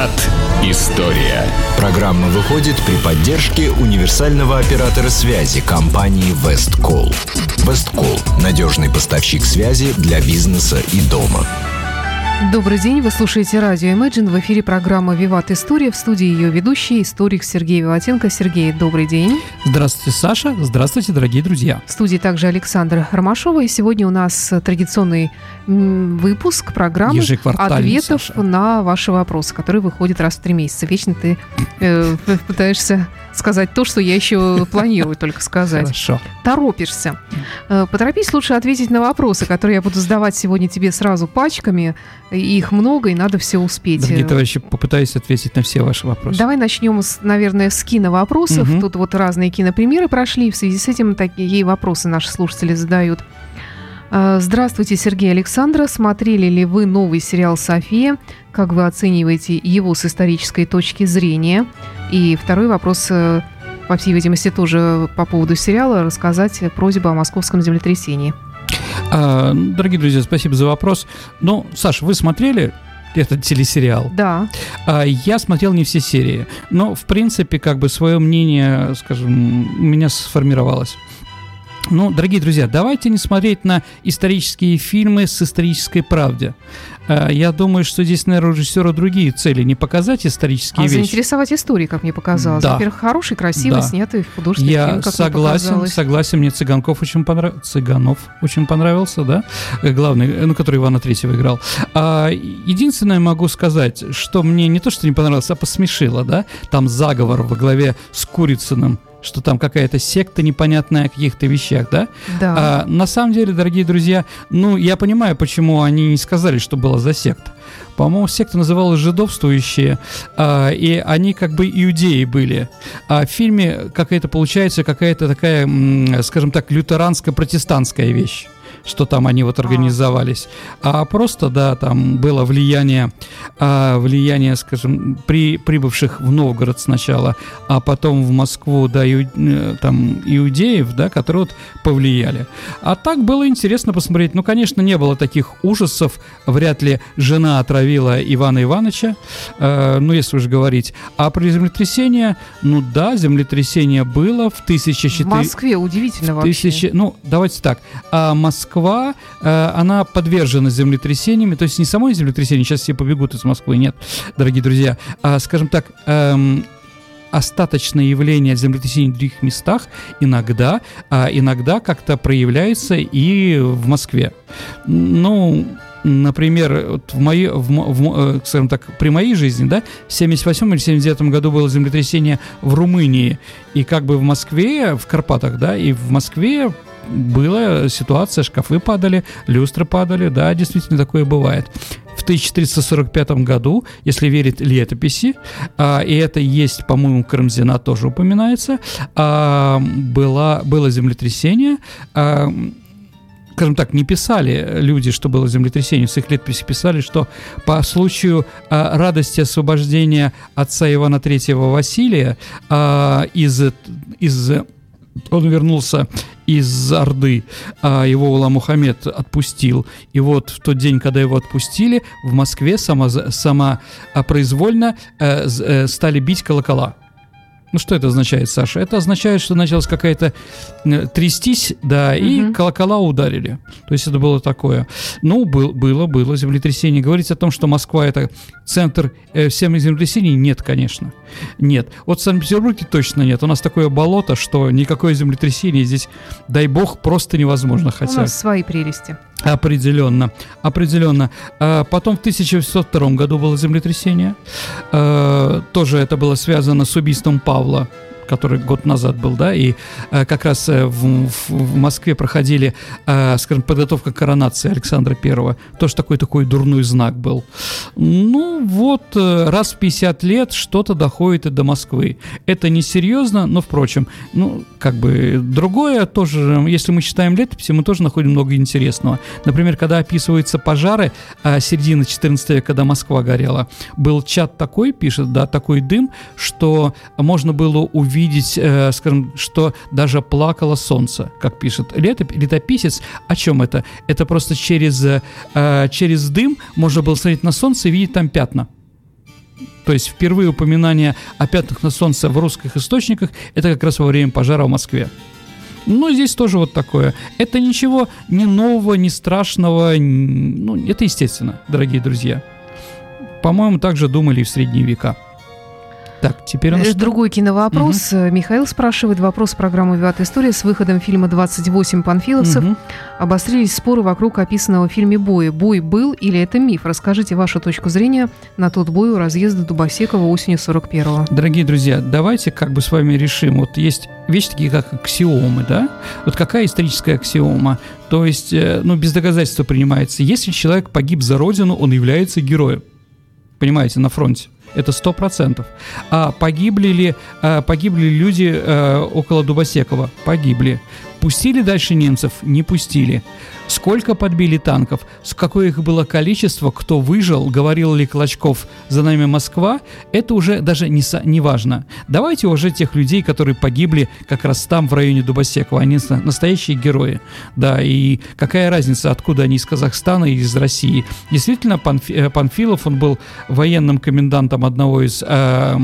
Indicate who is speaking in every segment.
Speaker 1: Виват История.
Speaker 2: Программа выходит при поддержке универсального оператора связи компании Весткол. Весткол – надежный поставщик связи для бизнеса и дома.
Speaker 3: Добрый день, вы слушаете радио Imagine. В эфире программа «Виват История». В студии ее ведущий, историк Сергей Виватенко. Сергей, добрый день.
Speaker 4: Здравствуйте, Саша. Здравствуйте, дорогие друзья.
Speaker 3: В студии также Александр Ромашова. И сегодня у нас традиционный выпуск программы ответов Саша. на ваши вопросы, которые выходят раз в три месяца. Вечно ты э, пытаешься сказать то, что я еще планирую только сказать.
Speaker 4: Хорошо.
Speaker 3: Торопишься. Э, поторопись лучше ответить на вопросы, которые я буду задавать сегодня тебе сразу пачками. Их много, и надо все успеть.
Speaker 4: Дорогие товарищи, попытаюсь ответить на все ваши вопросы.
Speaker 3: Давай начнем, с, наверное, с киновопросов. Угу. Тут вот разные кинопремьеры прошли, и в связи с этим такие вопросы наши слушатели задают. Э, здравствуйте, Сергей Александра. Смотрели ли вы новый сериал «София»? Как вы оцениваете его с исторической точки зрения? И второй вопрос, э, по всей видимости, тоже по поводу сериала, рассказать просьбу о московском землетрясении.
Speaker 4: А, дорогие друзья, спасибо за вопрос. Ну, Саша, вы смотрели этот телесериал.
Speaker 3: Да.
Speaker 4: А, я смотрел не все серии, но, в принципе, как бы свое мнение, скажем, у меня сформировалось. Ну, дорогие друзья, давайте не смотреть на исторические фильмы с исторической правдой. Э, я думаю, что здесь, наверное, у режиссера другие цели. Не показать исторические а вещи.
Speaker 3: заинтересовать историей, как мне показалось.
Speaker 4: Да.
Speaker 3: Во-первых, хороший, красивый, да. снятый художественный
Speaker 4: Я
Speaker 3: фильм, как
Speaker 4: согласен,
Speaker 3: мне
Speaker 4: согласен. Мне Цыганков очень понравился. Цыганов очень понравился, да? Э, главный, э, ну, который Ивана Третьего играл. А, единственное могу сказать, что мне не то, что не понравилось, а посмешило, да? Там заговор во главе с Курицыным что там какая-то секта непонятная о каких-то вещах, да?
Speaker 3: Да.
Speaker 4: А, на самом деле, дорогие друзья, ну, я понимаю, почему они не сказали, что была за секта. По-моему, секта называлась «Жидовствующие», а, и они как бы иудеи были. А в фильме какая-то получается какая-то такая, скажем так, лютеранско-протестантская вещь что там они вот организовались, а просто, да, там было влияние, а, влияние, скажем, при прибывших в Новгород сначала, а потом в Москву, да, ию, э, там иудеев, да, которые вот повлияли. А так было интересно посмотреть. Ну, конечно, не было таких ужасов, вряд ли жена отравила Ивана Ивановича, э, ну, если уж говорить. А про землетрясение, ну да, землетрясение было в 1004... В
Speaker 3: Москве, удивительно
Speaker 4: вообще. Тысячи... Ну, давайте так. А Москва Москва, э, она подвержена землетрясениями, то есть не само землетрясение, сейчас все побегут из Москвы, нет, дорогие друзья, а, скажем так, эм, остаточное явление землетрясений в других местах иногда, а иногда как-то проявляется и в Москве. Ну, например, вот в моей, в, в, э, скажем так, при моей жизни, да, в 78 или 79 году было землетрясение в Румынии, и как бы в Москве, в Карпатах, да, и в Москве была ситуация, шкафы падали, люстры падали, да, действительно такое бывает. В 1445 году, если верить летописи, а, и это есть, по-моему, Карамзина тоже упоминается, а, было, было землетрясение, а, скажем так, не писали люди, что было землетрясение, в своих летописях писали, что по случаю а, радости освобождения отца Ивана III Василия а, из, из он вернулся из Орды, а его Ула Мухаммед отпустил. И вот в тот день, когда его отпустили, в Москве само, самопроизвольно э, э, стали бить колокола. Ну, что это означает, Саша? Это означает, что началась какая-то э, трястись, да, и угу. колокола ударили. То есть это было такое. Ну, был, было, было землетрясение. Говорить о том, что Москва это центр э, всем землетрясений, нет, конечно. Нет. Вот в Санкт-Петербурге точно нет. У нас такое болото, что никакое землетрясение здесь, дай бог, просто невозможно. Хотя... У
Speaker 3: нас свои прелести.
Speaker 4: Определенно, определенно. А потом в 1802 году было землетрясение. А, тоже это было связано с убийством Павла который год назад был, да, и э, как раз э, в, в, в Москве проходили, э, скажем, подготовка коронации Александра Первого. Тоже такой такой дурной знак был. Ну вот, э, раз в 50 лет что-то доходит и до Москвы. Это несерьезно, но, впрочем, ну, как бы другое тоже, если мы читаем летописи, мы тоже находим много интересного. Например, когда описываются пожары э, середины 14 века, когда Москва горела, был чат такой, пишет, да, такой дым, что можно было увидеть увидеть, э, скажем, что даже плакало солнце, как пишет летоп, летописец. О чем это? Это просто через, э, через дым можно было смотреть на солнце и видеть там пятна. То есть впервые упоминание о пятнах на солнце в русских источниках это как раз во время пожара в Москве. Ну, здесь тоже вот такое. Это ничего не нового, не страшного. Ну, это естественно, дорогие друзья. По-моему, так же думали и в средние века. Так, теперь у нас
Speaker 3: Э? Другой киновопрос. Э, Михаил спрашивает вопрос программы «Виват История» с выходом фильма «28 панфиловцев».
Speaker 4: Мгм.
Speaker 3: Обострились споры вокруг описанного в фильме боя. Бой был или это миф? Расскажите вашу точку зрения на тот бой у разъезда Дубосекова осенью 41-го.
Speaker 4: Дорогие друзья, давайте как бы с вами решим. Вот есть вещи такие, как аксиомы, да? Вот какая историческая аксиома? То есть, э, ну, без доказательства принимается. Если человек погиб за родину, он является героем. Понимаете, на фронте. Это сто процентов. А погибли ли, а, погибли ли люди э, около Дубосекова? Погибли. Пустили дальше немцев? Не пустили. Сколько подбили танков? С какое их было количество? Кто выжил? Говорил ли Клочков «За нами Москва?» Это уже даже не, са- не важно. Давайте уже тех людей, которые погибли как раз там, в районе Дубосекова. Они на- настоящие герои. Да, и какая разница, откуда они из Казахстана или из России. Действительно, Панфи- э, Панфилов, он был военным комендантом одного из э,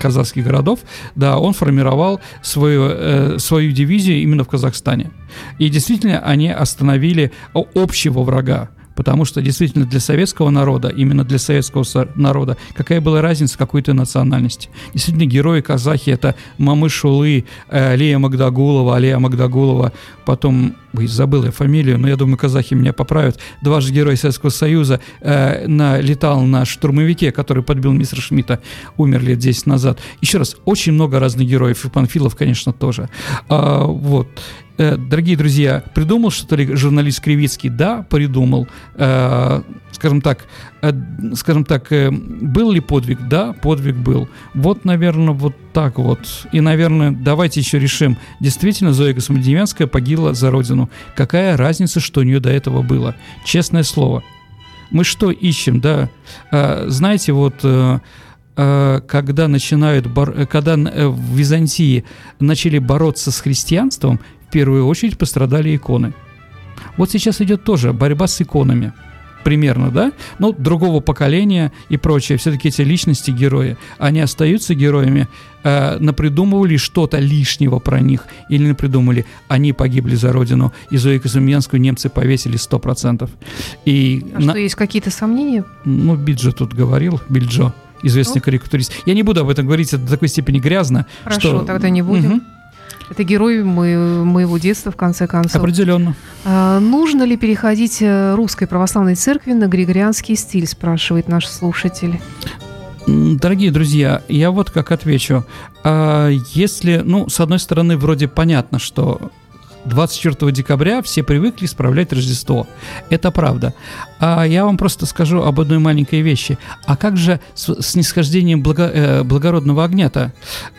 Speaker 4: казахских городов. Да, он формировал свою, э, свою дивизию именно в Казахстане. И действительно, они остановили общего врага. Потому что действительно для советского народа, именно для советского со- народа, какая была разница какой то национальности. Действительно, герои казахи это Мамы Шулы, э, Алия Магдагулова, Алия Магдагулова, потом, ой, забыл я фамилию, но я думаю, казахи меня поправят, дважды герой Советского Союза, э, на, летал на штурмовике, который подбил мистера Шмидта, умер лет 10 назад. Еще раз, очень много разных героев, и Панфилов, конечно, тоже. А, вот. Э, Дорогие друзья, придумал что ли журналист Кривицкий? Да, придумал. Э, Скажем так, э, скажем так, был ли подвиг? Да, подвиг был. Вот, наверное, вот так вот. И, наверное, давайте еще решим. Действительно, Зоя Космодемьянская погибла за родину. Какая разница, что у нее до этого было? Честное слово. Мы что ищем, да? Знаете, вот когда начинают, когда в Византии начали бороться с христианством, первую очередь пострадали иконы. Вот сейчас идет тоже борьба с иконами. Примерно, да? Ну, другого поколения и прочее. Все-таки эти личности герои. Они остаются героями. Э, напридумывали что-то лишнего про них. Или напридумали, они погибли за родину. И Зою Казумьянскую немцы повесили 100%. И
Speaker 3: А
Speaker 4: на-
Speaker 3: что, есть какие-то сомнения?
Speaker 4: ну, Биджо тут говорил, Бильджо, известный
Speaker 3: Ну.
Speaker 4: карикатурист. Я не буду об этом говорить, это до такой степени грязно.
Speaker 3: Хорошо,
Speaker 4: что...
Speaker 3: тогда не будем.
Speaker 4: Мгм.
Speaker 3: Это герой мо- моего детства, в конце концов.
Speaker 4: Определенно.
Speaker 3: А, нужно ли переходить э, русской православной церкви на григорианский стиль, спрашивает наш слушатель.
Speaker 4: Дорогие друзья, я вот как отвечу. А, Если, ну, с одной стороны, вроде понятно, что 24 декабря все привыкли справлять Рождество. Это правда. А я вам просто скажу об одной маленькой вещи. А как же с снисхождением благо- э, благородного огня-то?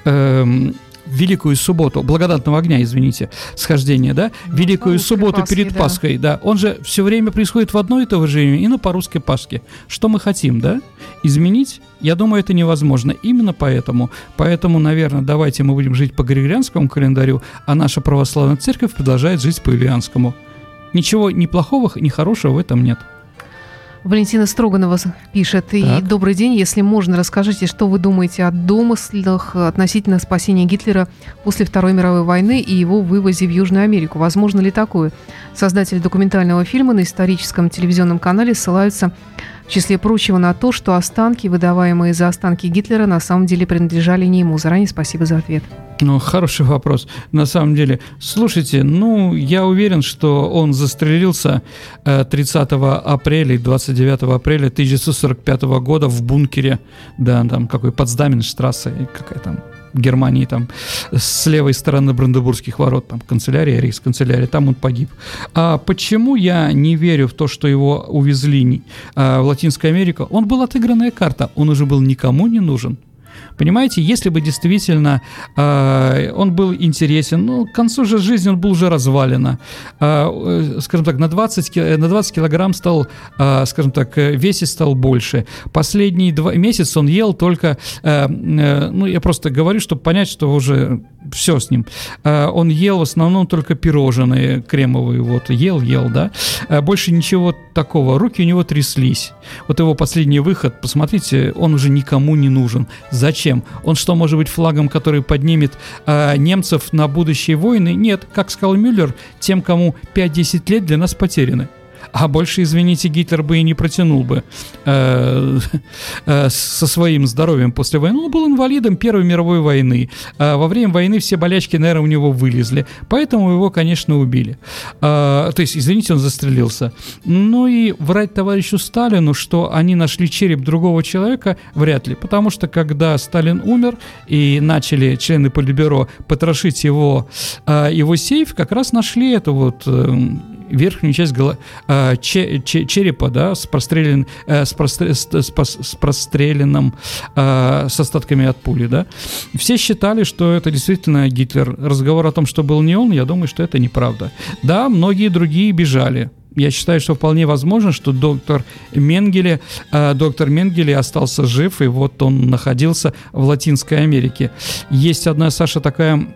Speaker 4: Эм, Великую субботу, благодатного огня, извините, схождение, да? Великую
Speaker 3: русской
Speaker 4: субботу
Speaker 3: Пасхе,
Speaker 4: перед
Speaker 3: да.
Speaker 4: Пасхой, да. Он же все время происходит в одно и то же время, и на по русской Пасхе. Что мы хотим, да? Изменить? Я думаю, это невозможно. Именно поэтому. Поэтому, наверное, давайте мы будем жить по григорианскому календарю, а наша православная церковь продолжает жить по юлианскому. Ничего ни плохого, ни хорошего в этом нет.
Speaker 3: Валентина Строганова пишет. И
Speaker 4: Так.
Speaker 3: добрый день, если можно, расскажите, что вы думаете о домыслах относительно спасения Гитлера после Второй мировой войны и его вывозе в Южную Америку. Возможно ли такое? Создатели документального фильма на историческом телевизионном канале ссылаются в числе прочего на то, что останки, выдаваемые за останки Гитлера, на самом деле принадлежали не ему. Заранее спасибо за ответ.
Speaker 4: Ну, хороший вопрос. На самом деле, слушайте, ну, я уверен, что он застрелился э, 30 апреля и 29 апреля 1945 года в бункере, да, там какой Потсдаменштрассе, и какая там Германии, там, с левой стороны Бранденбургских ворот, там, канцелярия, рейхсканцелярия, там он погиб. А почему я не верю в то, что его увезли а, в Латинскую Америку? Он был отыгранная карта, он уже был никому не нужен. Понимаете, если бы действительно э, он был интересен, ну, к концу же жизни он был уже развалено. Э, э, скажем так, на 20, ки- на 20 килограмм стал, э, скажем так, э, весить стал больше. Последние два месяца он ел только, э, э, ну, я просто говорю, чтобы понять, что уже все с ним. Э, он ел в основном только пирожные кремовые, вот, ел, ел, да. Э, больше ничего такого. Руки у него тряслись. Вот его последний выход, посмотрите, он уже никому не нужен. Зачем? Он что, может быть флагом, который поднимет э, немцев на будущие войны? Нет, как сказал Мюллер, тем, кому 5-10 лет для нас потеряны а больше, извините, Гитлер бы и не протянул бы э, э, со своим здоровьем после войны. Он был инвалидом Первой мировой войны. Э, во время войны все болячки, наверное, у него вылезли, поэтому его, конечно, убили. Э, то есть, извините, он застрелился. Ну и врать товарищу Сталину, что они нашли череп другого человека, вряд ли, потому что когда Сталин умер и начали члены Политбюро потрошить его, э, его сейф, как раз нашли эту вот э, верхнюю часть голо, э, че, че, черепа, да, с, прострелен, э, с, простр, с, с, с простреленным, э, с остатками от пули, да. Все считали, что это действительно Гитлер. Разговор о том, что был не он, я думаю, что это неправда. Да, многие другие бежали, я считаю, что вполне возможно, что доктор Менгеле, э, доктор Менгеле остался жив, и вот он находился в Латинской Америке. Есть одна, Саша, такая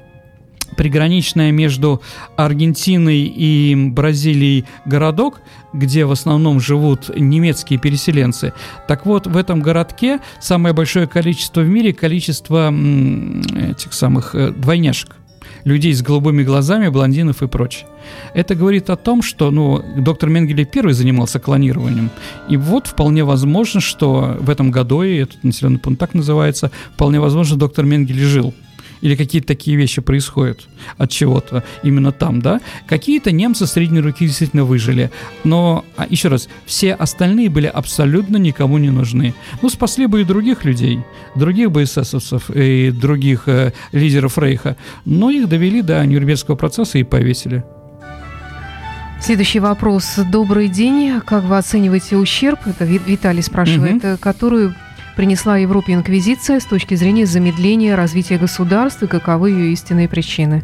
Speaker 4: приграничная между Аргентиной и Бразилией городок, где в основном живут немецкие переселенцы. Так вот, в этом городке самое большое количество в мире, количество этих самых э, двойняшек людей с голубыми глазами, блондинов и прочее. Это говорит о том, что ну, доктор Менгеле первый занимался клонированием. И вот вполне возможно, что в этом году, и этот населенный пункт так называется, вполне возможно, доктор Менгеле жил или какие-то такие вещи происходят от чего-то именно там, да, какие-то немцы средней руки действительно выжили, но, а, еще раз, все остальные были абсолютно никому не нужны. Ну, спасли бы и других людей, других бы эсэсовцев и других э, лидеров Рейха, но их довели до Нюрнбергского процесса и повесили.
Speaker 3: Следующий вопрос. Добрый день. Как вы оцениваете ущерб, это Виталий спрашивает, угу. который принесла Европе инквизиция с точки зрения замедления развития государства и каковы ее истинные причины?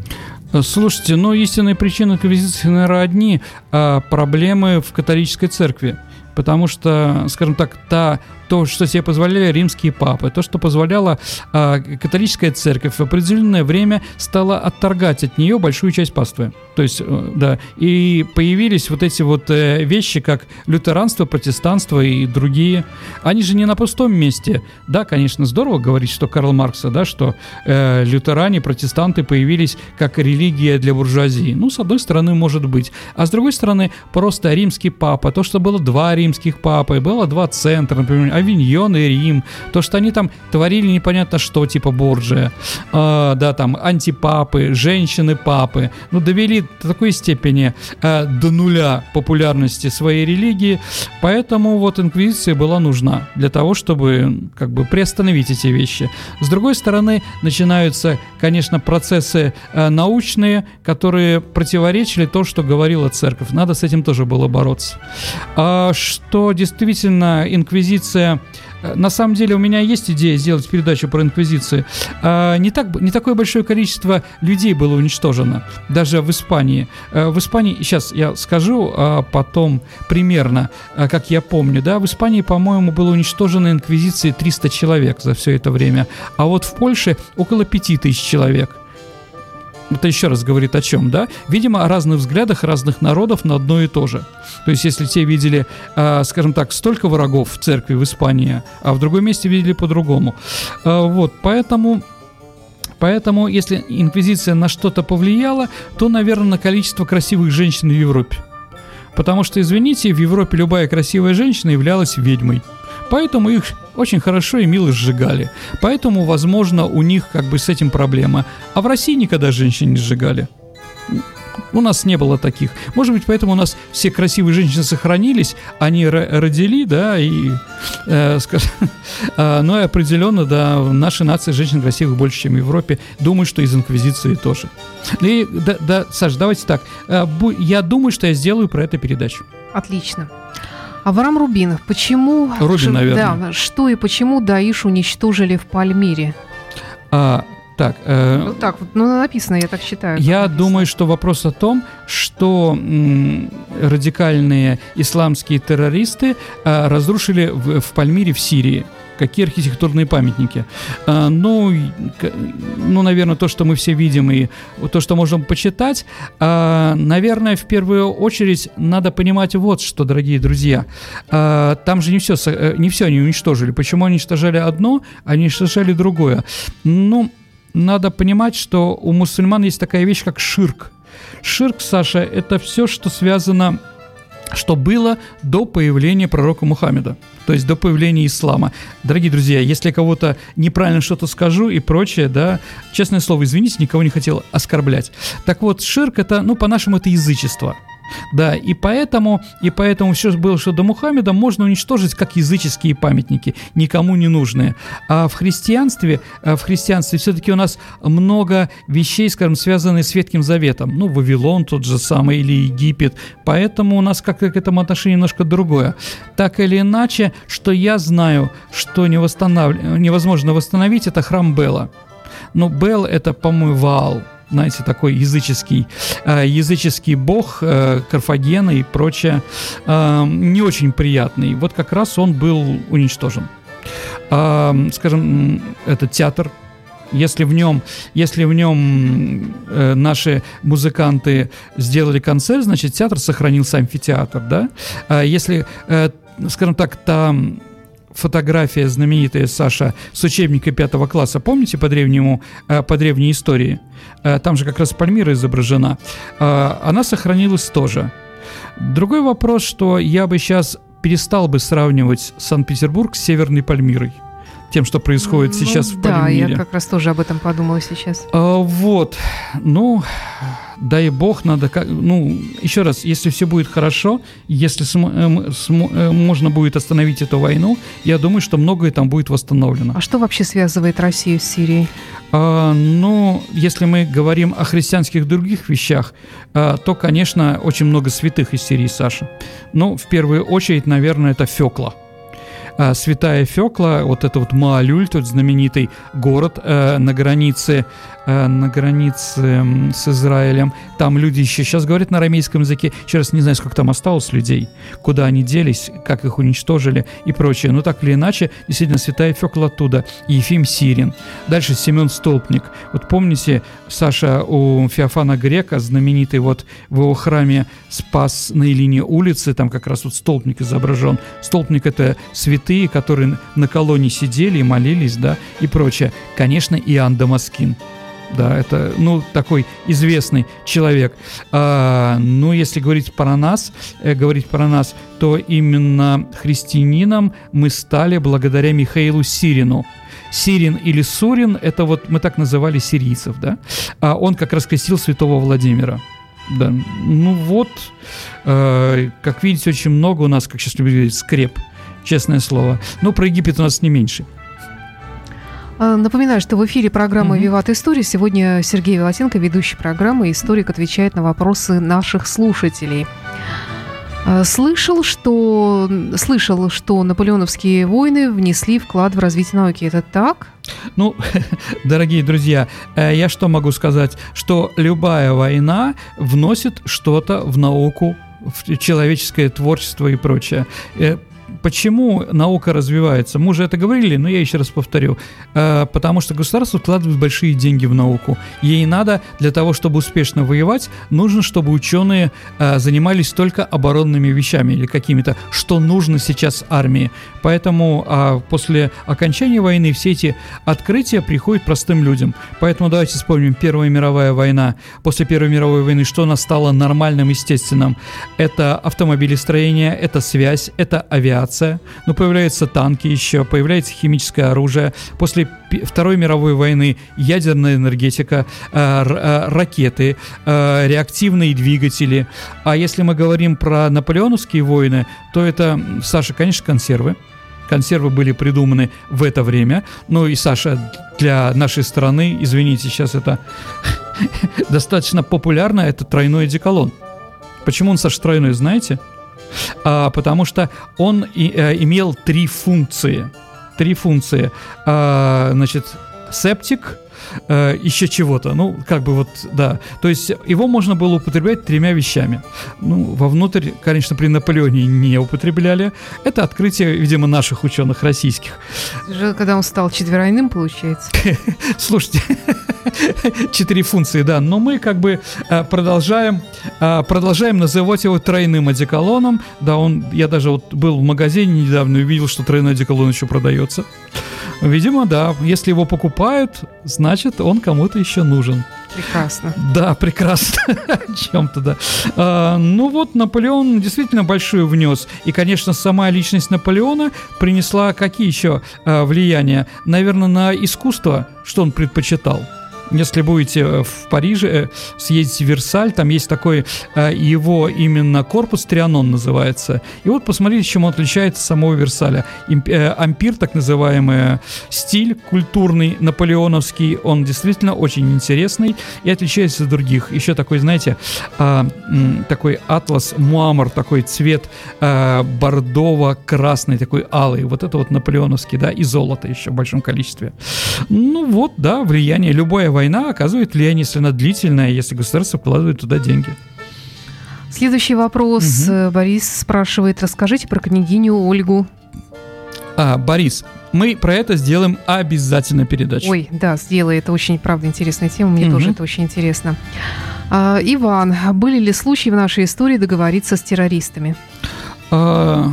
Speaker 4: Слушайте, ну истинные причины инквизиции, наверное, одни а проблемы в католической церкви. Потому что, скажем так, та то, что себе позволяли римские папы, то, что позволяла э, католическая церковь в определенное время стала отторгать от нее большую часть паствы. То есть, э, да, и появились вот эти вот э, вещи, как лютеранство, протестанство и другие. Они же не на пустом месте. Да, конечно, здорово говорить, что Карл Маркса, да, что э, лютеране, протестанты появились как религия для буржуазии. Ну, с одной стороны, может быть. А с другой стороны, просто римский папа, то, что было два римских папы, было два центра, например, Авиньон и Рим, то, что они там творили непонятно что, типа Борджия, э, да, там, антипапы, женщины-папы, ну, довели до такой степени э, до нуля популярности своей религии, поэтому вот инквизиция была нужна для того, чтобы как бы приостановить эти вещи. С другой стороны, начинаются, конечно, процессы э, научные, которые противоречили то, что говорила церковь. Надо с этим тоже было бороться. А, что действительно инквизиция Э, на самом деле у меня есть идея сделать передачу про инквизицию. А, не, так, не такое большое количество людей было уничтожено, даже в Испании. Э, в Испании, сейчас я скажу а потом примерно, э, как я помню, да, в Испании, по-моему, было уничтожено инквизицией 300 человек за все это время, а вот в Польше около 5000 человек – это еще раз говорит о чем, да? Видимо, о разных взглядах разных народов на одно и то же. То есть, если те видели, э, скажем так, столько врагов в церкви в Испании, а в другом месте видели по-другому. Э, вот, поэтому... Поэтому, если инквизиция на что-то повлияла, то, наверное, на количество красивых женщин в Европе. Потому что, извините, в Европе любая красивая женщина являлась ведьмой. Поэтому их очень хорошо и мило сжигали. Поэтому, возможно, у них как бы с этим проблема. А в России никогда женщин не сжигали. У нас не было таких. Может быть, поэтому у нас все красивые женщины сохранились, они родили, да, и, э, скажем, э, но и определенно, да, в нашей нации женщин красивых больше, чем в Европе. Думаю, что из Инквизиции тоже. И, да, да, Саш, давайте так. Э, я думаю, что я сделаю про это передачу.
Speaker 3: Отлично. Авраам Рубинов, почему...
Speaker 4: Рубин, ш, наверное.
Speaker 3: Да, что и почему Даиш уничтожили в Пальмире?
Speaker 4: А, так,
Speaker 3: э, вот так ну написано, я так считаю.
Speaker 4: Я написано. думаю, что вопрос о том, что м, радикальные исламские террористы э, разрушили в, в Пальмире в Сирии Какие архитектурные памятники? А, ну, ну, наверное, то, что мы все видим, и то, что можем почитать, а, наверное, в первую очередь надо понимать вот что, дорогие друзья. А, там же не все, э, не все они уничтожили. Почему они уничтожали одно, они уничтожали другое? Ну, надо понимать, что у мусульман есть такая вещь, как ширк. Ширк, Саша, это все, что связано что было до появления пророка Мухаммеда, то есть до появления ислама. Дорогие друзья, если кого-то неправильно что-то скажу и прочее, да, честное слово, извините, никого не хотел оскорблять. Так вот, ширк это, ну, по-нашему, это язычество – да, и поэтому, и поэтому все было, что до Мухаммеда можно уничтожить как языческие памятники, никому не нужные. А в христианстве, а в христианстве все-таки у нас много вещей, скажем, связанных с Ветхим Заветом. Ну, Вавилон тот же самый или Египет. Поэтому у нас как-то к этому отношение немножко другое. Так или иначе, что я знаю, что не невозможно восстановить, это храм Бела. Но Бел это, по-моему, Ваал знаете, такой языческий, э, языческий бог э, Карфагена и прочее, э, не очень приятный. Вот как раз он был уничтожен. Скажем, этот театр если в нем, если в нем э, наши музыканты сделали концерт, значит театр сохранился амфитеатр, да? А если, э, скажем так, там фотография знаменитая, Саша, с учебника пятого класса, помните по древнему, э, по древней истории? Э, там же как раз Пальмира изображена. Э, она сохранилась тоже. Другой вопрос, что я бы сейчас перестал бы сравнивать Санкт-Петербург с Северной Пальмирой тем, что происходит ну, сейчас в
Speaker 3: да, Пальмире. Да, я как раз тоже об этом подумала сейчас.
Speaker 4: А, вот, ну, дай бог, надо, как, ну, еще раз, если все будет хорошо, если см, э, см, э, можно будет остановить эту войну, я думаю, что многое там будет восстановлено.
Speaker 3: А что вообще связывает Россию с Сирией?
Speaker 4: А, ну, если мы говорим о христианских других вещах, а, то, конечно, очень много святых из Сирии, Саша. Ну, в первую очередь, наверное, это Фекла – а, Святая Фекла, вот это вот Маалюль, тот знаменитый город э, на границе на границе с Израилем. Там люди еще сейчас говорят на арамейском языке. Еще не знаю, сколько там осталось людей, куда они делись, как их уничтожили и прочее. Но так или иначе, действительно, святая Фекла оттуда. Ефим Сирин. Дальше Семен Столпник. Вот помните, Саша, у Феофана Грека, знаменитый вот в его храме Спас на линии улицы, там как раз вот столпник изображен. Столпник — это святые, которые на колонии сидели и молились, да, и прочее. Конечно, Иоанн Дамаскин да, это, ну, такой известный человек. А, ну, если говорить про нас, э, говорить про нас, то именно христианином мы стали благодаря Михаилу Сирину. Сирин или Сурин, это вот мы так называли сирийцев, да, а он как раз святого Владимира. Да, ну вот, э, как видите, очень много у нас, как сейчас любят говорить, скреп, честное слово. Но про Египет у нас не меньше.
Speaker 3: А, напоминаю, что в эфире программы «Виват История». Сегодня Сергей Волосенко, ведущий программы, историк, отвечает на вопросы наших слушателей. А, слышал, что, слышал, что наполеоновские войны внесли вклад в развитие науки. Это так?
Speaker 4: Ну, дорогие друзья, э, я что могу сказать? Что любая война вносит что-то в науку, в человеческое творчество и прочее. Почему наука развивается? Мы уже это говорили, но я еще раз повторю. Э, потому что государство вкладывает большие деньги в науку. Ей надо для того, чтобы успешно воевать, нужно, чтобы ученые э, занимались только оборонными вещами или какими-то, что нужно сейчас армии. Поэтому а, после окончания войны все эти открытия приходят простым людям. Поэтому давайте вспомним Первая мировая война. После Первой мировой войны что у нас стало нормальным, естественным? Это автомобилестроение, это связь, это авиация. Но появляются танки еще, появляется химическое оружие. После Второй мировой войны ядерная энергетика, э, э, ракеты, э, реактивные двигатели. А если мы говорим про наполеоновские войны, то это, Саша, конечно, консервы. Консервы были придуманы в это время. Ну и, Саша, для нашей страны, извините, сейчас это достаточно популярно, это тройной одеколон. Почему он, Саша, тройной, знаете? А, потому что он и, а, имел три функции. Три функции. А, значит, септик, э, еще чего-то. Ну, как бы вот, да. То есть его можно было употреблять тремя вещами. Ну, вовнутрь, конечно, при Наполеоне не употребляли. Это открытие, видимо, наших ученых российских.
Speaker 3: Когда он стал четверойным, получается.
Speaker 4: Слушайте, четыре функции, да. Но мы как бы э, продолжаем, э, продолжаем называть его тройным одеколоном. Да, он, я даже вот был в магазине недавно и увидел, что тройной одеколон еще продается. Видимо, да. Если его покупают, значит, он кому-то еще нужен.
Speaker 3: Прекрасно.
Speaker 4: Да, прекрасно. Чем-то, да. А, ну вот, Наполеон действительно большую внес. И, конечно, сама личность Наполеона принесла какие еще а, влияния? Наверное, на искусство, что он предпочитал. Если будете э, в Париже, э, съездите в Версаль, там есть такой э, его именно корпус Трианон называется. И вот посмотрите, чем он отличается от самого Версаля. Ампир, так называемый стиль культурный, наполеоновский, он действительно очень интересный и отличается от других. Еще такой, знаете, а, такой атлас, муамор, такой цвет бордово-красный, такой алый. Вот это вот наполеоновский, да, и золото еще в большом количестве. Ну вот, да, влияние любое война оказывает влияние, если она длительная, если государство вкладывает туда деньги.
Speaker 3: Следующий вопрос. Угу. Борис спрашивает, расскажите про княгиню Ольгу.
Speaker 4: А, Борис, мы про это сделаем обязательно передачу.
Speaker 3: Ой, да, сделай. Это очень, правда, интересная тема. Мне угу. тоже это очень интересно. А, Иван, были ли случаи в нашей истории договориться с террористами?
Speaker 4: А,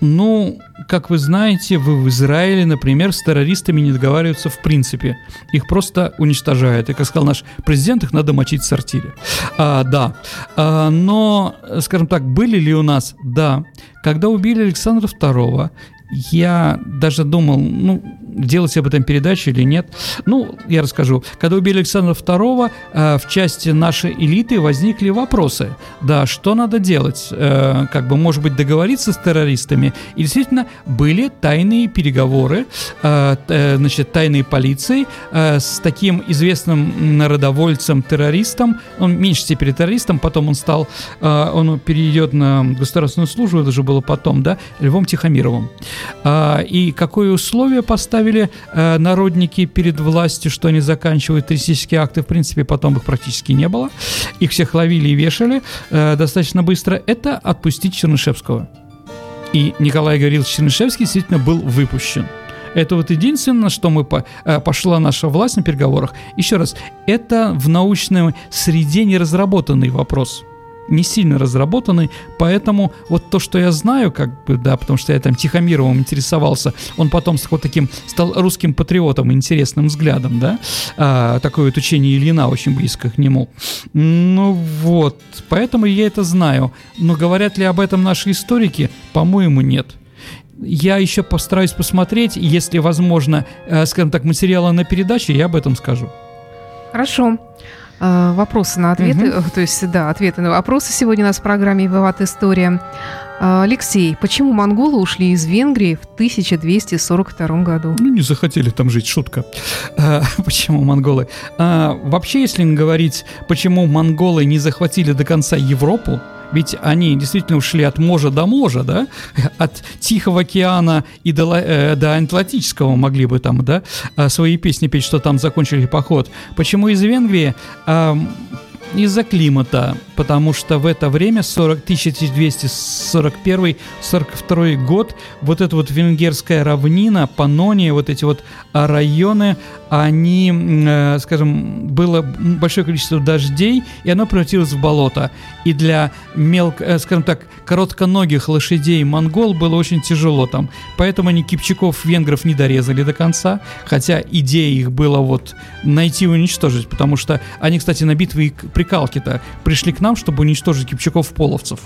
Speaker 4: ну, как вы знаете, в Израиле, например, с террористами не договариваются в принципе. Их просто уничтожают. И, как сказал наш президент, их надо мочить в сортире. А, да. А, но, скажем так, были ли у нас? Да. Когда убили Александра II, я даже думал, ну, делать об этом передачу или нет. Ну, я расскажу. Когда убили Александра II, э, в части нашей элиты возникли вопросы. Да, что надо делать? Э, как бы, может быть, договориться с террористами? И действительно, были тайные переговоры, э, значит, тайной полиции с таким известным народовольцем-террористом, он в меньшей степени террористом, потом он стал, он перейдет на государственную службу, это же было потом, да, Львом Тихомировым. И какое условие поставили ставили э, народники перед властью, что они заканчивают террористические акты, в принципе, потом их практически не было. Их всех ловили и вешали э, достаточно быстро. Это отпустить Чернышевского. И Николай Гаврилович Чернышевский действительно был выпущен. Это вот единственное, что мы по, э, пошла наша власть на переговорах. Еще раз, это в научной среде не разработанный вопрос не сильно разработанный, поэтому вот то, что я знаю, как бы, да, потому что я там Тихомировым интересовался, он потом с вот таким стал русским патриотом, интересным взглядом, да, а, такое вот учение Ильина очень близко к нему. Ну вот, поэтому я это знаю. Но говорят ли об этом наши историки? По-моему, нет. Я еще постараюсь посмотреть, если возможно, э, скажем так, материала на передаче, я об этом скажу.
Speaker 3: Хорошо. Э, вопросы на ответы, угу. то есть, да, ответы на вопросы сегодня у нас в программе «Виват История». Э, Алексей, почему монголы ушли из Венгрии в 1242 году?
Speaker 4: Ну, не захотели там жить, шутка. Почему монголы? Вообще, если говорить, почему монголы не захватили до конца Европу, ведь они действительно ушли от можа до можа, да, от Тихого океана и до, э, до Атлантического могли бы там, да, а, свои песни петь, что там закончили поход. Почему из Венгрии? Э, из-за климата, потому что в это время, 40, 1241-42 год, вот эта вот венгерская равнина, Панония, вот эти вот районы, они, э, скажем, было большое количество дождей, и оно превратилось в болото. И для мелко, э, скажем так, коротконогих лошадей монгол было очень тяжело там. Поэтому они кипчаков венгров не дорезали до конца, хотя идея их была вот найти и уничтожить, потому что они, кстати, на битвы прикалки-то пришли к нам, чтобы уничтожить кипчаков-половцев.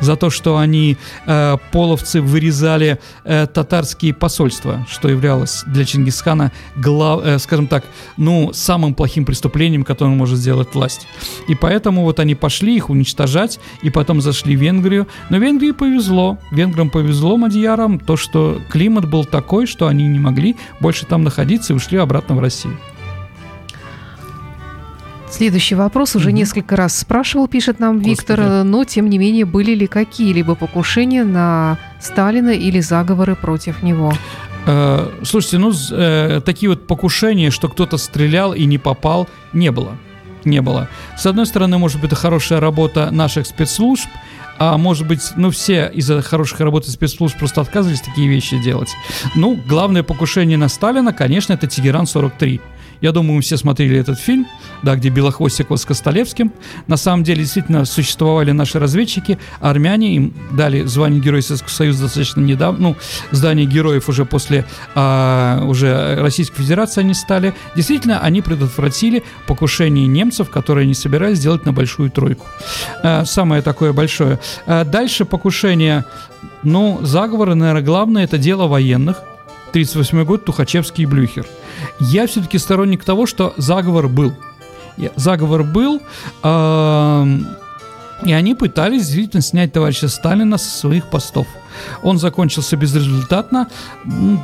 Speaker 4: За то, что они, э, половцы, вырезали э, татарские посольства, что являлось для Чингисхана, глав, э, скажем так, ну, самым плохим преступлением, которое может сделать власть. И поэтому вот они пошли их уничтожать, и потом зашли в Венгрию. Но Венгрии повезло. Венграм повезло, мадьярам, то, что климат был такой, что они не могли больше там находиться и ушли обратно в Россию.
Speaker 3: Следующий вопрос уже mm-hmm. несколько раз спрашивал, пишет нам Господи. Виктор, но тем не менее были ли какие-либо покушения на Сталина или заговоры против него?
Speaker 4: Э, слушайте, ну, э, такие вот покушения, что кто-то стрелял и не попал, не было. Не было. С одной стороны, может быть, это хорошая работа наших спецслужб, а может быть, ну, все из-за хороших работы спецслужб просто отказывались такие вещи делать. Ну, главное покушение на Сталина, конечно, это Тегеран-43. Я думаю, мы все смотрели этот фильм, да, где Белохвостикова с Костолевским. На самом деле, действительно, существовали наши разведчики, армяне, им дали звание Героя Советского Союза достаточно недавно, ну, звание героев уже после а, уже Российской Федерации они стали. Действительно, они предотвратили покушение немцев, которые они собирались сделать на Большую Тройку. А, самое такое большое. А, дальше покушение, ну, заговоры, наверное, главное, это дело военных. 1938 год, Тухачевский и Блюхер. Я все-таки сторонник того, что заговор был. Заговор был, э, и они пытались действительно снять товарища Сталина со своих постов. Он закончился безрезультатно.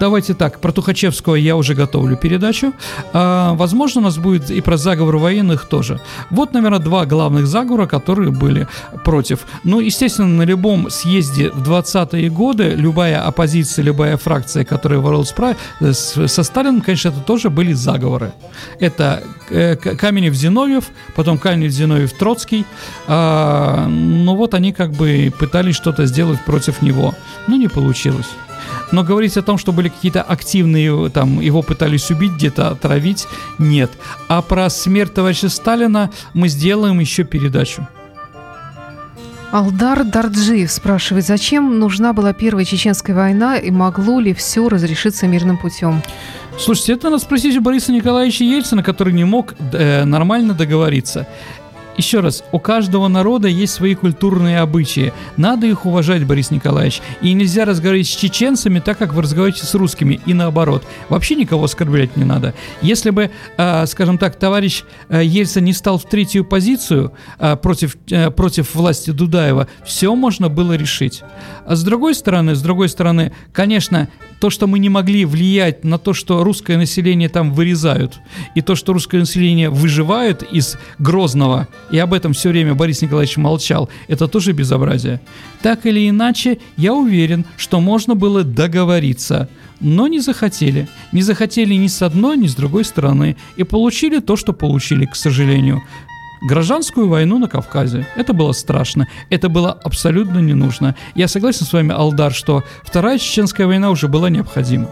Speaker 4: Давайте так, про Тухачевского я уже готовлю передачу. А, возможно, у нас будет и про заговор военных тоже. Вот, наверное, два главных заговора, которые были против. Ну, естественно, на любом съезде в 20-е годы любая оппозиция, любая фракция, которая боролась э, со Сталином, конечно, это тоже были заговоры. Это э, Каменев-Зиновьев, потом Каменев-Зиновьев-Троцкий. А, ну вот они как бы пытались что-то сделать против него. Ну, не получилось. Но говорить о том, что были какие-то активные, там, его пытались убить, где-то отравить, нет. А про смерть товарища Сталина мы сделаем еще передачу.
Speaker 3: Алдар Дарджиев спрашивает, зачем нужна была Первая Чеченская война и могло ли все разрешиться мирным путем?
Speaker 4: Слушайте, это надо спросить у Бориса Николаевича Ельцина, который не мог э, нормально договориться. Еще раз, у каждого народа есть свои культурные обычаи. Надо их уважать, Борис Николаевич. И нельзя разговаривать с чеченцами так, как вы разговариваете с русскими, и наоборот. Вообще никого оскорблять не надо. Если бы, э, скажем так, товарищ э, Ельцин не стал в третью позицию э, против, э, против власти Дудаева, все можно было решить. А с другой стороны, с другой стороны, конечно, то, что мы не могли влиять на то, что русское население там вырезают, и то, что русское население выживает из Грозного, и об этом все время Борис Николаевич молчал, это тоже безобразие. Так или иначе, я уверен, что можно было договориться, но не захотели. Не захотели ни с одной, ни с другой стороны, и получили то, что получили, к сожалению гражданскую войну на Кавказе. Это было страшно, это было абсолютно не нужно. Я согласен с вами, Алдар, что Вторая Чеченская война уже была необходима.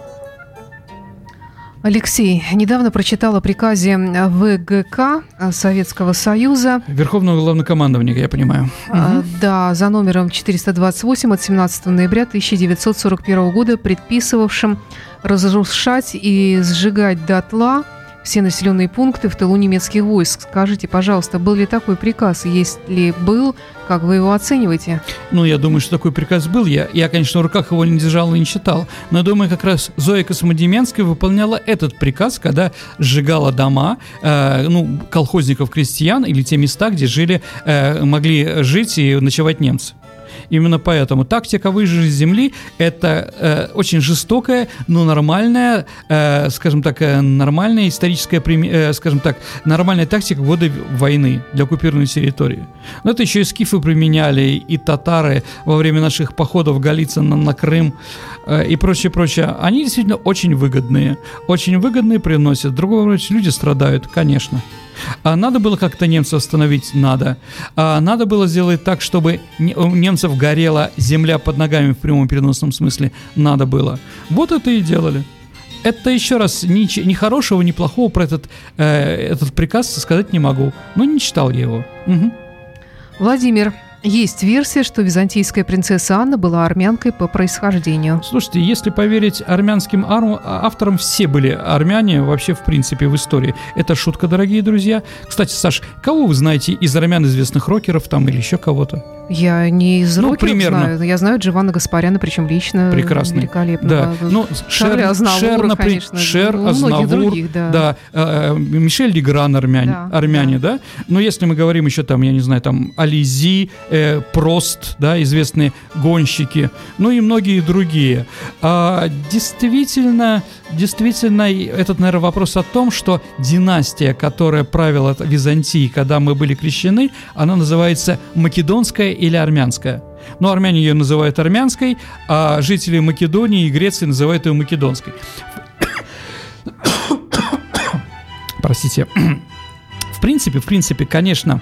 Speaker 3: Алексей, недавно прочитала приказе ВГК Советского Союза.
Speaker 4: Верховного главнокомандования, я понимаю.
Speaker 3: А, угу. Да, за номером 428 от 17 ноября 1941 года, предписывавшим разрушать и сжигать дотла все населенные пункты в тылу немецких войск. Скажите, пожалуйста, был ли такой приказ? Если был, как вы его оцениваете?
Speaker 4: Ну, я думаю, что такой приказ был. Я, я конечно, в руках его не держал и не читал. Но думаю, как раз Зоя Космодемьянская выполняла этот приказ, когда сжигала дома, э, ну, колхозников-крестьян или те места, где жили, э, могли жить и ночевать немцы. Именно поэтому тактика выжженной земли – это э, очень жестокая, но нормальная, э, скажем так, э, нормальная историческая, э, скажем так, нормальная тактика в годы войны для оккупированной территории. Но это еще и скифы применяли, и татары во время наших походов Голицына на Крым э, и прочее, прочее. Они действительно очень выгодные, очень выгодные приносят. Другого люди страдают, конечно. А надо было как-то немцев остановить? Надо. А надо было сделать так, чтобы у немцев горела земля под ногами в прямом переносном смысле? Надо было. Вот это и делали. Это еще раз ни, ни хорошего, ни плохого про этот, э, этот приказ сказать не могу. Но не читал я его. Угу.
Speaker 3: Владимир, есть версия, что византийская принцесса Анна была армянкой по происхождению.
Speaker 4: Слушайте, если поверить армянским ар- авторам, все были армяне вообще в принципе в истории. Это шутка, дорогие друзья. Кстати, Саш, кого вы знаете из армян известных рокеров там или еще кого-то?
Speaker 3: Я не из ну, примерно. знаю. Я знаю Джованна Гаспаряна, причем лично.
Speaker 4: Прекрасный.
Speaker 3: Великолепно.
Speaker 4: Да. Ну, Шер, Азнавур, Шер, например, конечно. Шер, ну, Азнавур, других, да. да. Э, Мишель Дегран, армяне, да, армяне да. да. Но если мы говорим еще там, я не знаю, там Ализи, э, Прост, да, известные гонщики, ну и многие другие. А, действительно, действительно, этот, наверное, вопрос о том, что династия, которая правила Византии, когда мы были крещены, она называется Македонская или армянская? Ну, армяне ее называют армянской, а жители Македонии и Греции называют ее македонской. Простите. В принципе, в принципе, конечно,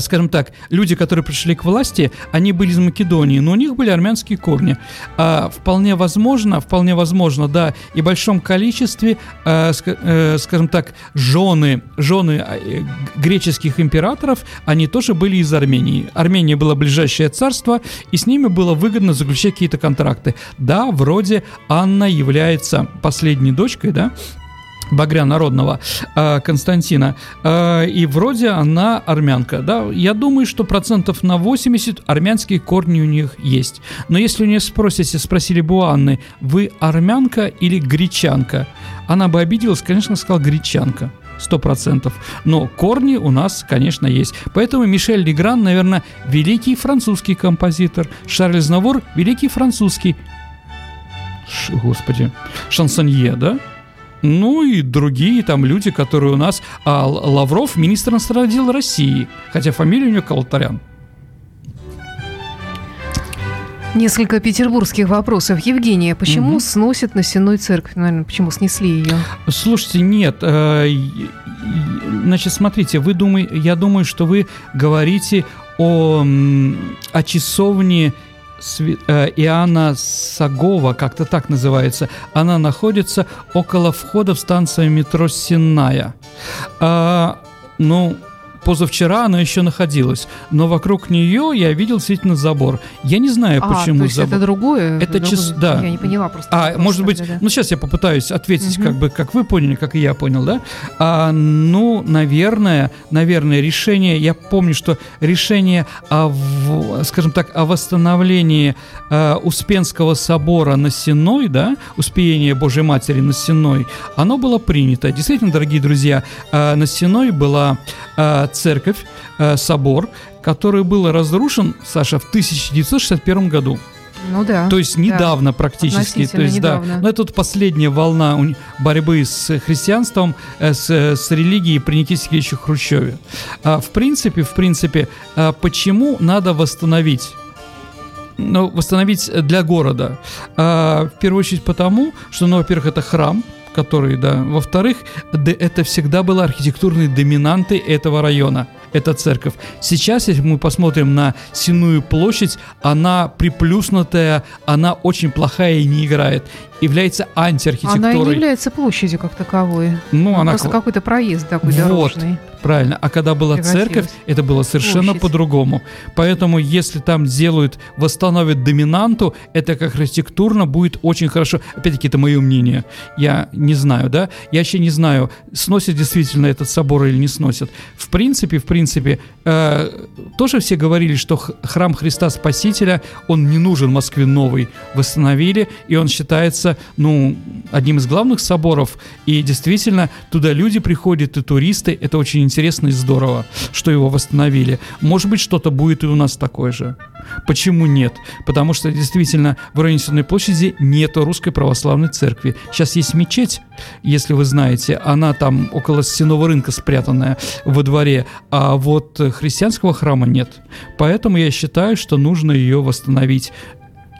Speaker 4: скажем так, люди, которые пришли к власти, они были из Македонии, но у них были армянские корни. А, вполне возможно, вполне возможно, да, и в большом количестве, а, ск- э, скажем так, жены, жены греческих императоров, они тоже были из Армении. Армения была ближайшее царство, и с ними было выгодно заключать какие-то контракты. Да, вроде Анна является последней дочкой, да, Багря народного э, Константина. Э, и вроде она армянка. Да? Я думаю, что процентов на 80 армянские корни у них есть. Но если у нее спросите, спросили бы у Анны, вы армянка или гречанка? Она бы обиделась, конечно, сказала гречанка сто процентов. Но корни у нас, конечно, есть. Поэтому Мишель Легран, наверное, великий французский композитор. Шарль Знавур – великий французский, Ш, господи, шансонье, да? Ну и другие там люди, которые у нас... А Лавров – министр иностранных дел России, хотя фамилия у него Калтарян.
Speaker 3: Несколько петербургских вопросов. Евгения, почему угу. сносят на Сенной церковь? Наверное, почему снесли ее?
Speaker 4: Слушайте, нет. Э, значит, смотрите, вы думаете, я думаю, что вы говорите о, о часовне Э, Иоанна Сагова, как-то так называется, она находится около входа в станцию метро Сенная. А, ну, позавчера она еще находилась, но вокруг нее я видел действительно забор. Я не знаю, а, почему то
Speaker 3: есть
Speaker 4: забор.
Speaker 3: это другое?
Speaker 4: Это час, да.
Speaker 3: Я не поняла просто.
Speaker 4: А может быть, да. ну сейчас я попытаюсь ответить, угу. как бы, как вы поняли, как и я понял, да? А, ну, наверное, наверное, решение. Я помню, что решение о, скажем так, о восстановлении э, Успенского собора на Сеной, да, Успение Божьей Матери на Сеной, оно было принято. Действительно, дорогие друзья, э, на Сеной была э, церковь, э, собор, который был разрушен, Саша, в 1961 году.
Speaker 3: Ну да.
Speaker 4: То есть недавно да. практически. То есть, недавно. да. Но это вот последняя волна борьбы с христианством, э, с, с религией при Никите Сергеевиче Хрущеве. А, в принципе, в принципе, почему надо восстановить ну, восстановить для города. А, в первую очередь потому, что, ну, во-первых, это храм, который, да. Во-вторых, это всегда были архитектурные доминанты этого района, эта церковь. Сейчас, если мы посмотрим на Синую площадь, она приплюснутая, она очень плохая и не играет является антиархитектурой.
Speaker 3: Она не является площадью как таковой.
Speaker 4: Ну, ну она
Speaker 3: просто какой-то проезд такой
Speaker 4: вот,
Speaker 3: дорожный.
Speaker 4: Правильно. А когда была церковь, это было совершенно по-другому. Поэтому, если там сделают, восстановят доминанту, это как архитектурно будет очень хорошо. Опять-таки, это мое мнение. Я не знаю, да? Я вообще не знаю, сносят действительно этот собор или не сносят. В принципе, в принципе, э, тоже все говорили, что храм Христа Спасителя, он не нужен Москве новый. Восстановили, и он считается, ну, одним из главных соборов. И действительно, туда люди приходят, и туристы. Это очень интересно интересно и здорово, что его восстановили. Может быть, что-то будет и у нас такое же. Почему нет? Потому что действительно в районе Сенной площади нет русской православной церкви. Сейчас есть мечеть, если вы знаете, она там около стенового рынка спрятанная во дворе, а вот христианского храма нет. Поэтому я считаю, что нужно ее восстановить.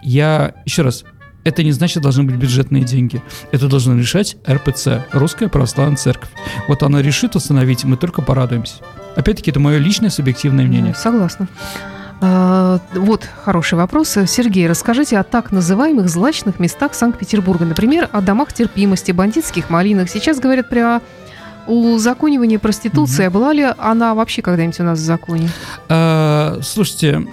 Speaker 4: Я, еще раз, это не значит, должны быть бюджетные деньги. Это должно решать РПЦ, Русская Православная Церковь. Вот она решит установить, мы только порадуемся. Опять-таки, это мое личное субъективное мнение.
Speaker 3: Согласна. А, вот хороший вопрос. Сергей, расскажите о так называемых злачных местах Санкт-Петербурга. Например, о домах терпимости, бандитских малинах. Сейчас говорят про узаконивание проституции. Mm-hmm. А была ли она вообще когда-нибудь у нас в законе?
Speaker 4: А, слушайте,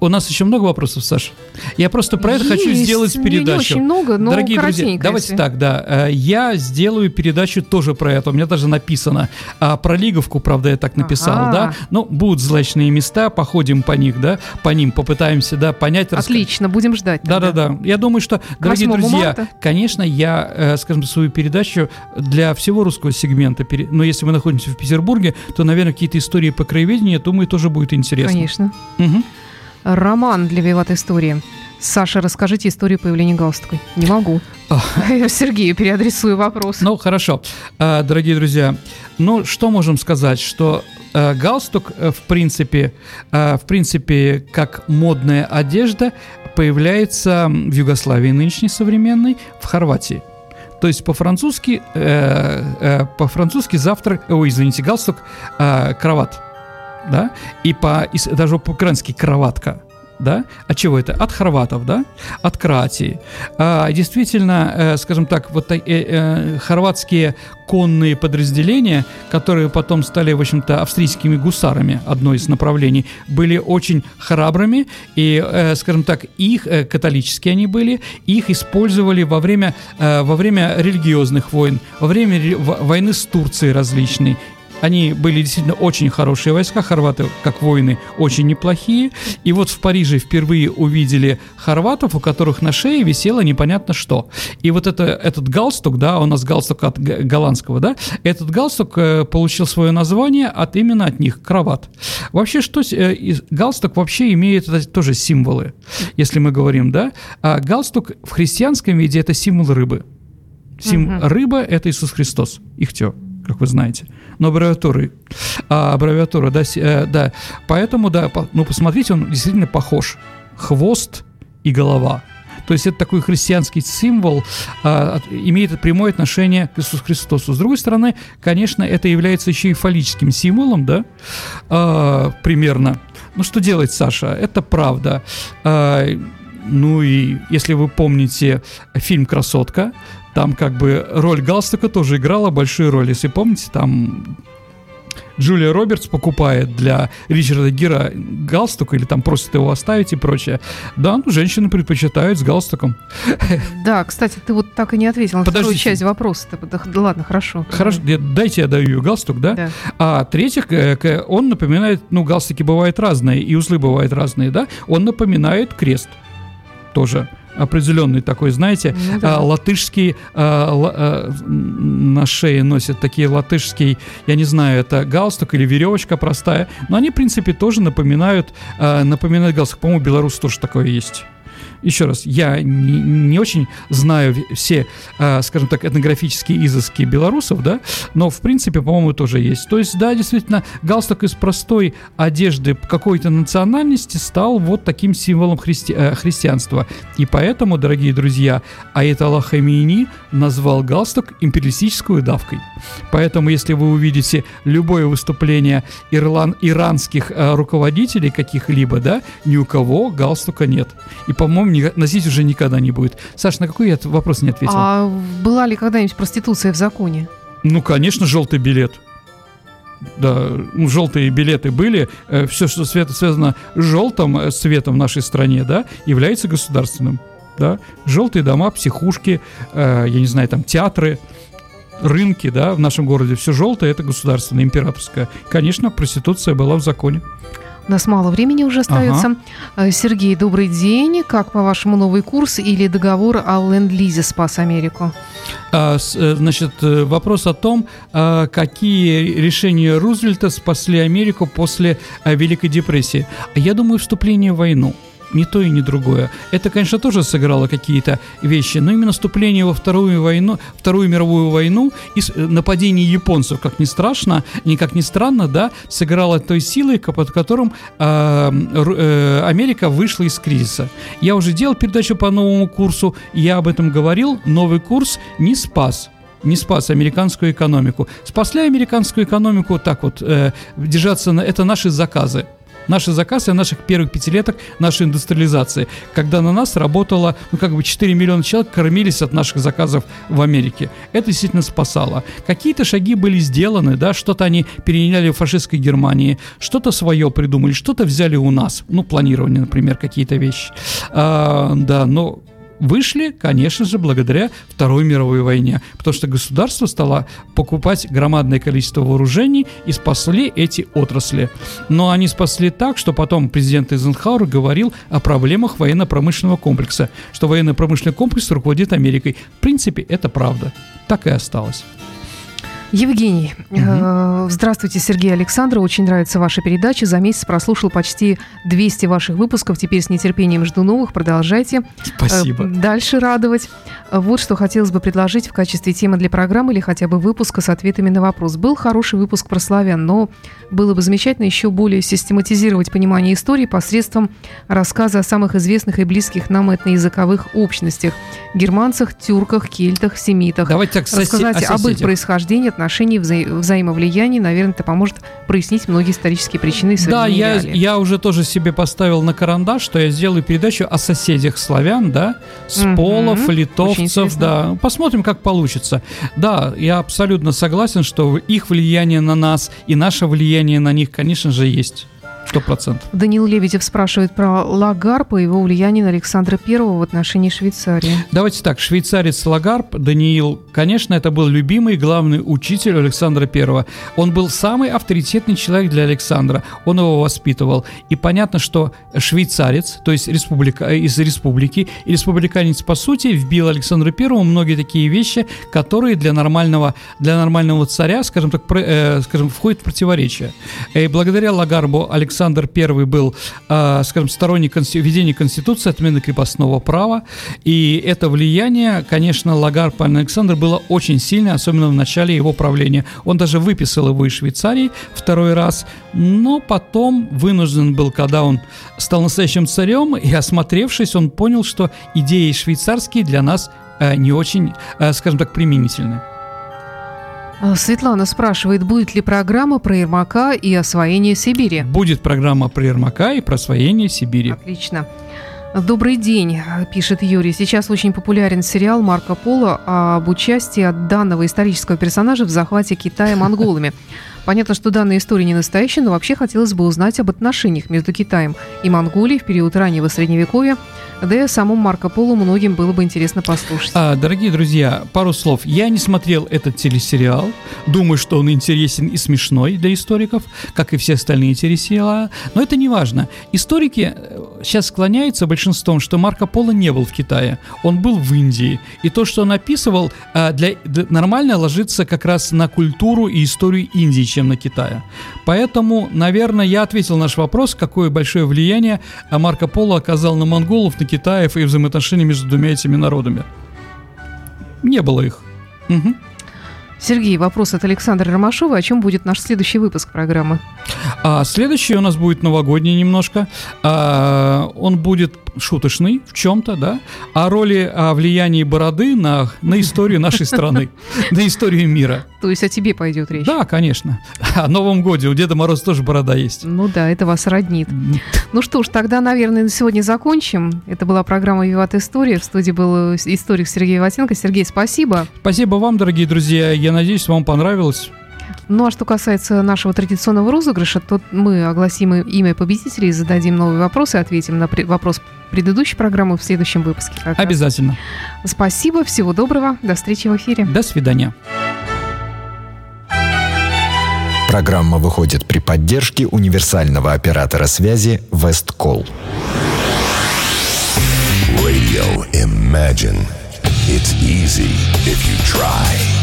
Speaker 4: у нас еще много вопросов, Саша. Я просто про это Есть, хочу сделать передачу.
Speaker 3: Очень много, но
Speaker 4: Дорогие друзья, давайте если. так, да. Э, я сделаю передачу тоже про это. У меня даже написано. А про Лиговку, правда, я так написал, ага. да. Ну, будут злачные места, походим по них, да, по ним попытаемся, да, понять.
Speaker 3: Отлично, будем ждать.
Speaker 4: Да-да-да. Я думаю, что, дорогие друзья, марта. конечно, я, э, скажем, свою передачу для всего русского сегмента, но если мы находимся в Петербурге, то, наверное, какие-то истории по краеведению, думаю, тоже будет интересно.
Speaker 3: Конечно. Угу. Роман для Виват Истории. Саша, расскажите историю появления галстука. Не могу. Я Сергею переадресую вопрос.
Speaker 4: Ну, хорошо. А, дорогие друзья, ну, что можем сказать? Что э, галстук, э, в принципе, э, в принципе, как модная одежда, появляется в Югославии нынешней современной, в Хорватии. То есть по-французски, э, э, по-французски завтрак, ой, извините, галстук, э, кроват, да, и по, и даже по-украински кроватка, да? От чего это? От хорватов, да? От Кроатии. А, действительно, э, скажем так, вот э, э, хорватские конные подразделения, которые потом стали, в общем-то, австрийскими гусарами, одно из направлений, были очень храбрыми, и, э, скажем так, их, э, католические они были, их использовали во время, э, во время религиозных войн, во время ре- войны с Турцией различной, они были действительно очень хорошие войска, хорваты, как воины, очень неплохие. И вот в Париже впервые увидели хорватов, у которых на шее висело непонятно что. И вот это, этот галстук, да, у нас галстук от голландского, да, этот галстук э, получил свое название от именно от них, кроват. Вообще, что э, галстук вообще имеет тоже символы, если мы говорим, да. А галстук в христианском виде это символ рыбы. Сим, угу. Рыба – это Иисус Христос, ихтё как вы знаете. Но аббревиатуры, а, аббревиатура, да, э, да. Поэтому, да, по, ну, посмотрите, он действительно похож. Хвост и голова. То есть это такой христианский символ, а, имеет прямое отношение к Иисусу Христосу. С другой стороны, конечно, это является еще и фаллическим символом, да, а, примерно. Ну что делать, Саша? Это правда. А, ну и если вы помните фильм «Красотка», там как бы роль галстука тоже играла большую роль. Если помните, там Джулия Робертс покупает для Ричарда Гира галстук или там просит его оставить и прочее. Да, ну, женщины предпочитают с галстуком.
Speaker 3: Да, кстати, ты вот так и не ответил на Подождите. вторую часть вопроса. Да, ладно, хорошо.
Speaker 4: Хорошо, дайте я даю галстук, да? да. А третьих, он напоминает, ну, галстуки бывают разные, и узлы бывают разные, да? Он напоминает крест тоже определенный такой, знаете, ну, да. а, латышский а, а, на шее носят такие латышские, я не знаю, это галстук или веревочка простая, но они, в принципе, тоже напоминают, напоминают галстук. По-моему, Беларусь тоже такое есть еще раз, я не, не очень знаю все, э, скажем так, этнографические изыски белорусов, да, но в принципе, по-моему, тоже есть. То есть, да, действительно, галстук из простой одежды какой-то национальности стал вот таким символом христи э, христианства. И поэтому, дорогие друзья, Аэталла Хамини назвал галстук империалистической давкой. Поэтому, если вы увидите любое выступление ирлан иранских э, руководителей каких-либо, да, ни у кого галстука нет. И, по-моему, не, носить уже никогда не будет. Саш, на какой я вопрос не ответил?
Speaker 3: А была ли когда-нибудь проституция в законе?
Speaker 4: Ну, конечно, желтый билет. Да, ну, желтые билеты были. Э, все, что связано с желтым э, цветом в нашей стране, да, является государственным. Да? Желтые дома, психушки, э, я не знаю, там театры, рынки, да, в нашем городе. Все желтое это государственное, императорское. Конечно, проституция была в законе.
Speaker 3: У нас мало времени уже остается. Ага. Э, Сергей, добрый день. Как, по-вашему, новый курс или договор о ленд-лизе спас Америку?
Speaker 4: А, э, значит, э, вопрос о том, а, какие решения Рузвельта спасли Америку после Великой депрессии. Я думаю, вступление в войну ни то и ни другое. Это, конечно, тоже сыграло какие-то вещи, но именно вступление во Вторую, войну, Вторую мировую войну и э, нападение японцев, как ни страшно, никак не странно, да, сыграло той силой, под которым э, э, Америка вышла из кризиса. Я уже делал передачу по новому курсу, я об этом говорил, новый курс не спас не спас американскую экономику. Спасли американскую экономику так вот, э, держаться на... Это наши заказы. Наши заказы наших первых пятилеток нашей индустриализации, когда на нас работало, ну, как бы 4 миллиона человек кормились от наших заказов в Америке. Это действительно спасало. Какие-то шаги были сделаны, да, что-то они переняли в фашистской Германии, что-то свое придумали, что-то взяли у нас, ну, планирование, например, какие-то вещи. А, да, но вышли, конечно же, благодаря Второй мировой войне, потому что государство стало покупать громадное количество вооружений и спасли эти отрасли. Но они спасли так, что потом президент Эйзенхауэр говорил о проблемах военно-промышленного комплекса, что военно-промышленный комплекс руководит Америкой. В принципе, это правда. Так и осталось.
Speaker 3: Евгений, угу. здравствуйте, Сергей Александров. Очень нравится ваша передача. За месяц прослушал почти 200 ваших выпусков. Теперь с нетерпением жду новых. Продолжайте.
Speaker 4: Спасибо.
Speaker 3: Дальше радовать. Вот что хотелось бы предложить в качестве темы для программы или хотя бы выпуска с ответами на вопрос. Был хороший выпуск про славян, но было бы замечательно еще более систематизировать понимание истории посредством рассказа о самых известных и близких нам этноязыковых общностях – германцах, тюрках, кельтах, семитах.
Speaker 4: Давайте так,
Speaker 3: Рассказать
Speaker 4: соси-
Speaker 3: об их происхождении, отношении, вза- взаимовлиянии. Наверное, это поможет прояснить многие исторические причины и
Speaker 4: Да, я,
Speaker 3: реалии.
Speaker 4: я уже тоже себе поставил на карандаш, что я сделаю передачу о соседях славян, да, с
Speaker 3: Мгм.
Speaker 4: полов, литовцев, да. Посмотрим, как получится. Да, я абсолютно согласен, что их влияние на нас и наше влияние на них, конечно же, есть. Сто процентов.
Speaker 3: Даниил Лебедев спрашивает про Лагарпа и его влияние на Александра Первого в отношении Швейцарии.
Speaker 4: Давайте так, швейцарец Лагарб, Даниил, конечно, это был любимый главный учитель Александра I. Он был самый авторитетный человек для Александра, он его воспитывал. И понятно, что швейцарец, то есть республика, э, из республики, и республиканец, по сути, вбил Александру Первому многие такие вещи, которые для нормального, для нормального царя, скажем так, про- э, скажем, входят в противоречие. И благодаря Лагарбу Александр I был, э, скажем, сторонник введения Конституции, отмены крепостного права, и это влияние, конечно, Лагарб Александр было очень сильное, особенно в начале его правления. Он даже выписал его из Швейцарии второй раз, но потом вынужден был, когда он стал настоящим царем, и осмотревшись, он понял, что идеи швейцарские для нас э, не очень, э, скажем так, применительны.
Speaker 3: А, Светлана спрашивает, будет ли программа про Ермака и освоение Сибири?
Speaker 4: Будет программа про Ермака и про освоение Сибири.
Speaker 3: Отлично. Добрый день, пишет Юрий. Сейчас очень популярен сериал Марко Поло об участии от данного исторического персонажа в захвате Китая монголами. Понятно, что данная история не настоящая, но вообще хотелось бы узнать об отношениях между Китаем и Монголией в период раннего Средневековья. Да и о самом Марко Поло многим было бы интересно послушать.
Speaker 4: А, дорогие друзья, пару слов. Я не смотрел этот телесериал. Думаю, что он интересен и смешной для историков, как и все остальные телесериалы. Но это не важно. Историки э, сейчас склоняются большинством, что Марко Поло не был в Китае. Он был в Индии. И то, что он описывал, а, для, д- нормально ложится как раз на культуру и историю Индии, чем на Китая. Поэтому, наверное, я ответил на наш вопрос, какое большое влияние а, Марко Поло оказал на монголов, на китаев и взаимоотношения между двумя этими народами. Не было их. Мгм.
Speaker 3: Сергей, вопрос от Александра Ромашова. О чем будет наш следующий выпуск программы?
Speaker 4: А следующий у нас будет новогодний немножко. А, он будет шуточный в чем-то, да, о роли, о влиянии бороды на, на историю нашей страны, на историю мира.
Speaker 3: То есть о тебе пойдет речь?
Speaker 4: Да, конечно. О Новом Годе у Деда Мороза тоже борода есть.
Speaker 3: Ну да, это вас роднит. Ну что ж, тогда, наверное, на сегодня закончим. Это была программа «Виват История». В студии был э, историк Сергей Ватенко. Сергей, спасибо.
Speaker 4: Спасибо вам, дорогие друзья. Я надеюсь, вам понравилось.
Speaker 3: Ну а что касается нашего традиционного розыгрыша, то мы огласим имя победителей, зададим новый вопрос и ответим на вопрос предыдущей программы в следующем выпуске. как раз.
Speaker 4: Обязательно.
Speaker 3: Спасибо, всего доброго, до встречи в эфире.
Speaker 4: До свидания.
Speaker 2: Программа выходит при поддержке универсального оператора связи Весткол.
Speaker 1: Radio Imagine. It's easy if you try.